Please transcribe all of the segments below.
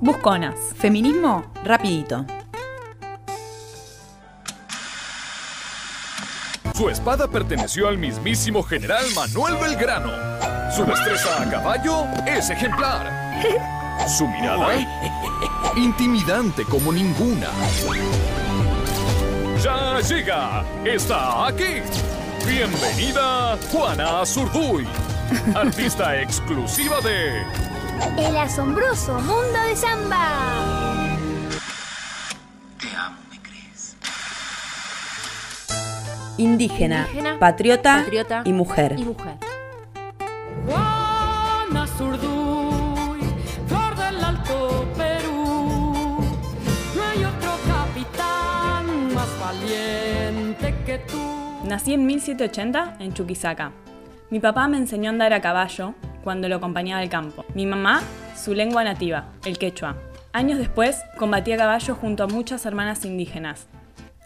Busconas. Feminismo rapidito. Su espada perteneció al mismísimo general Manuel Belgrano. Su destreza a caballo es ejemplar. Su mirada, intimidante como ninguna. Ya llega, está aquí. Bienvenida, Juana Azurduy, artista exclusiva de El asombroso mundo de Samba. Indígena, Indígena, patriota, patriota y mujer. y mujer. Juana Zurduy, flor del Alto Perú. No hay otro capitán más valiente que tú. Nací en 1780 en Chuquisaca. Mi papá me enseñó a andar a caballo cuando lo acompañaba al campo. Mi mamá, su lengua nativa, el quechua. Años después, combatí a caballo junto a muchas hermanas indígenas.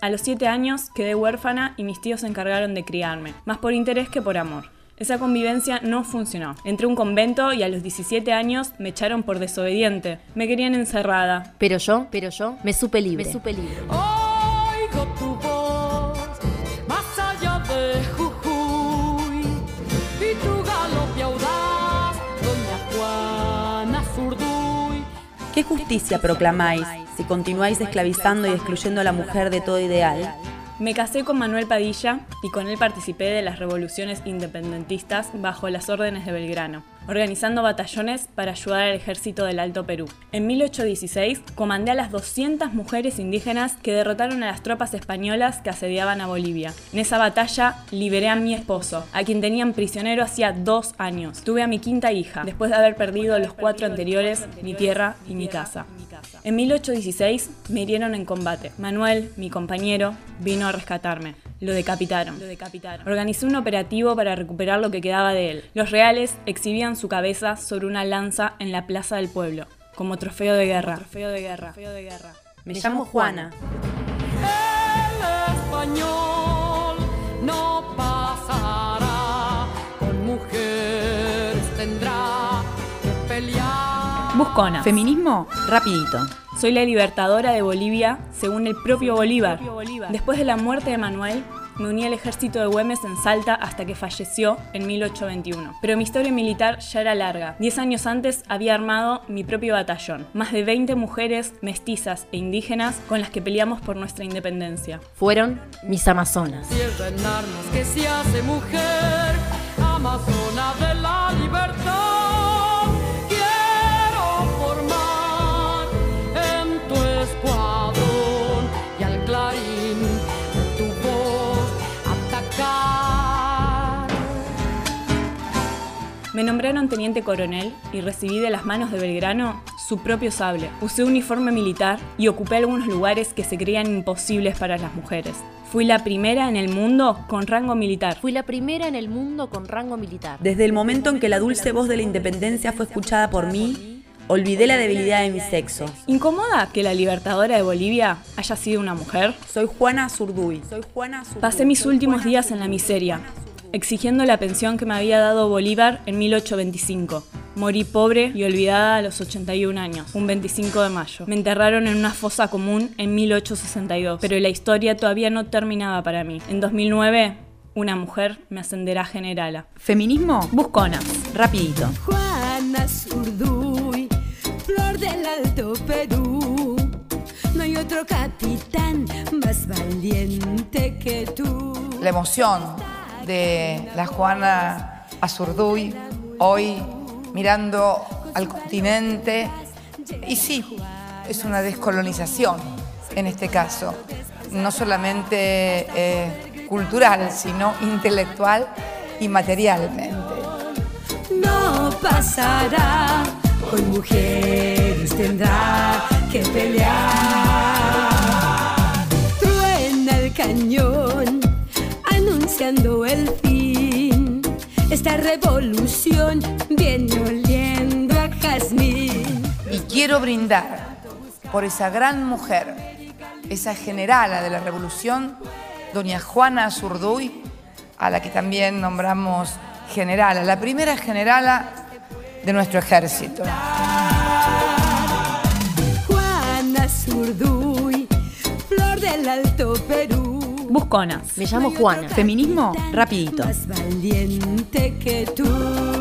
A los 7 años quedé huérfana y mis tíos se encargaron de criarme, más por interés que por amor. Esa convivencia no funcionó. Entré a un convento y a los 17 años me echaron por desobediente. Me querían encerrada. Pero yo, pero yo, me supe libre. Me supe libre. Oigo ¿Qué justicia proclamáis si continuáis esclavizando y excluyendo a la mujer de todo ideal? Me casé con Manuel Padilla y con él participé de las revoluciones independentistas bajo las órdenes de Belgrano, organizando batallones para ayudar al ejército del Alto Perú. En 1816 comandé a las 200 mujeres indígenas que derrotaron a las tropas españolas que asediaban a Bolivia. En esa batalla liberé a mi esposo, a quien tenían prisionero hacía dos años. Tuve a mi quinta hija, después de haber perdido los cuatro anteriores, mi tierra y mi casa. En 1816 me hirieron en combate. Manuel, mi compañero, vino a rescatarme. Lo decapitaron. Organizé un operativo para recuperar lo que quedaba de él. Los reales exhibían su cabeza sobre una lanza en la plaza del pueblo, como trofeo de guerra. Trofeo de guerra. Trofeo de guerra. Me llamo Juana. El español no pasará, con mujeres tendrá que pelear. Buscona. Feminismo rapidito. Soy la libertadora de Bolivia según el propio Bolívar. Después de la muerte de Manuel, me uní al ejército de Güemes en Salta hasta que falleció en 1821. Pero mi historia militar ya era larga. Diez años antes había armado mi propio batallón. Más de 20 mujeres, mestizas e indígenas con las que peleamos por nuestra independencia. Fueron mis amazonas. Tierra en armas que se hace mujer, amazona Me nombraron teniente coronel y recibí de las manos de Belgrano su propio sable. Usé uniforme militar y ocupé algunos lugares que se creían imposibles para las mujeres. Fui la primera en el mundo con rango militar. Fui la primera en el mundo con rango militar. Desde el momento en que la dulce voz de la independencia fue escuchada por mí, olvidé la debilidad de mi sexo. ¿Incomoda que la libertadora de Bolivia haya sido una mujer? Soy Juana Zurduy. Soy Juana Zurduy. Pasé mis últimos días en la miseria, exigiendo la pensión que me había dado Bolívar en 1825. Morí pobre y olvidada a los 81 años, un 25 de mayo. Me enterraron en una fosa común en 1862, pero la historia todavía no terminaba para mí. En 2009, una mujer me ascenderá a generala. Feminismo Buscona. rapidito. Juana Zurduy, flor del Alto Perú. No hay otro capitán más valiente que tú. la emoción de la Juana Azurduy hoy mirando al continente. Y sí, es una descolonización en este caso, no solamente eh, cultural, sino intelectual y materialmente. No pasará, con mujeres tendrá que pelear. Truena el cañón, anunciando el fin. Esta revolución viene oliendo a jazmín. Y quiero brindar por esa gran mujer, esa generala de la revolución, doña Juana Azurduy, a la que también nombramos generala, la primera generala de nuestro ejército. Zurduy, flor del Alto Perú. Busconas. Me llamo Juana. Feminismo, rapidito. Más valiente que tú.